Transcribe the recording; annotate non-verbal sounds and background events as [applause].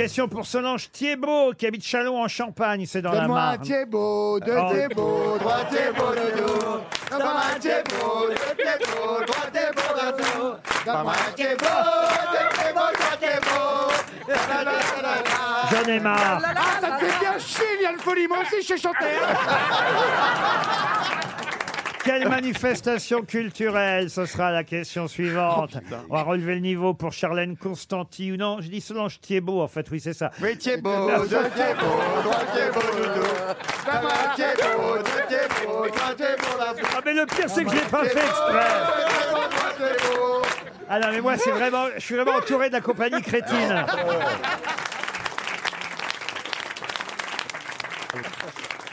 Question pour Solange Thiebaud, qui habite Chalon en Champagne, c'est dans la Donne-moi un Marne. Thiébaut, deux Oh. Thiébaut, trois Thiébaut de dos. Donne-moi un Thiébaut, deux Thiébaut, trois Thiébaut de dos. Donne-moi un Thiébaut, deux Thiébaut, trois Thiébaut. J'en ai marre. Ah, ça fait bien chier, Liane Folie. Moi aussi, je sais chanter. hein. [laughs] Quelle manifestation culturelle Ce sera la question suivante. On va relever le niveau pour Charlène Constanti. Non, je dis Solange Thiebaud, en fait. Oui, c'est ça. Oui, Thiebaud, [laughs] je Thiebaud, la Ah, mais le pire, c'est que je l'ai pas fait exprès. Ah non, mais moi, c'est vraiment, je suis vraiment entouré de la compagnie crétine. [laughs] [laughs]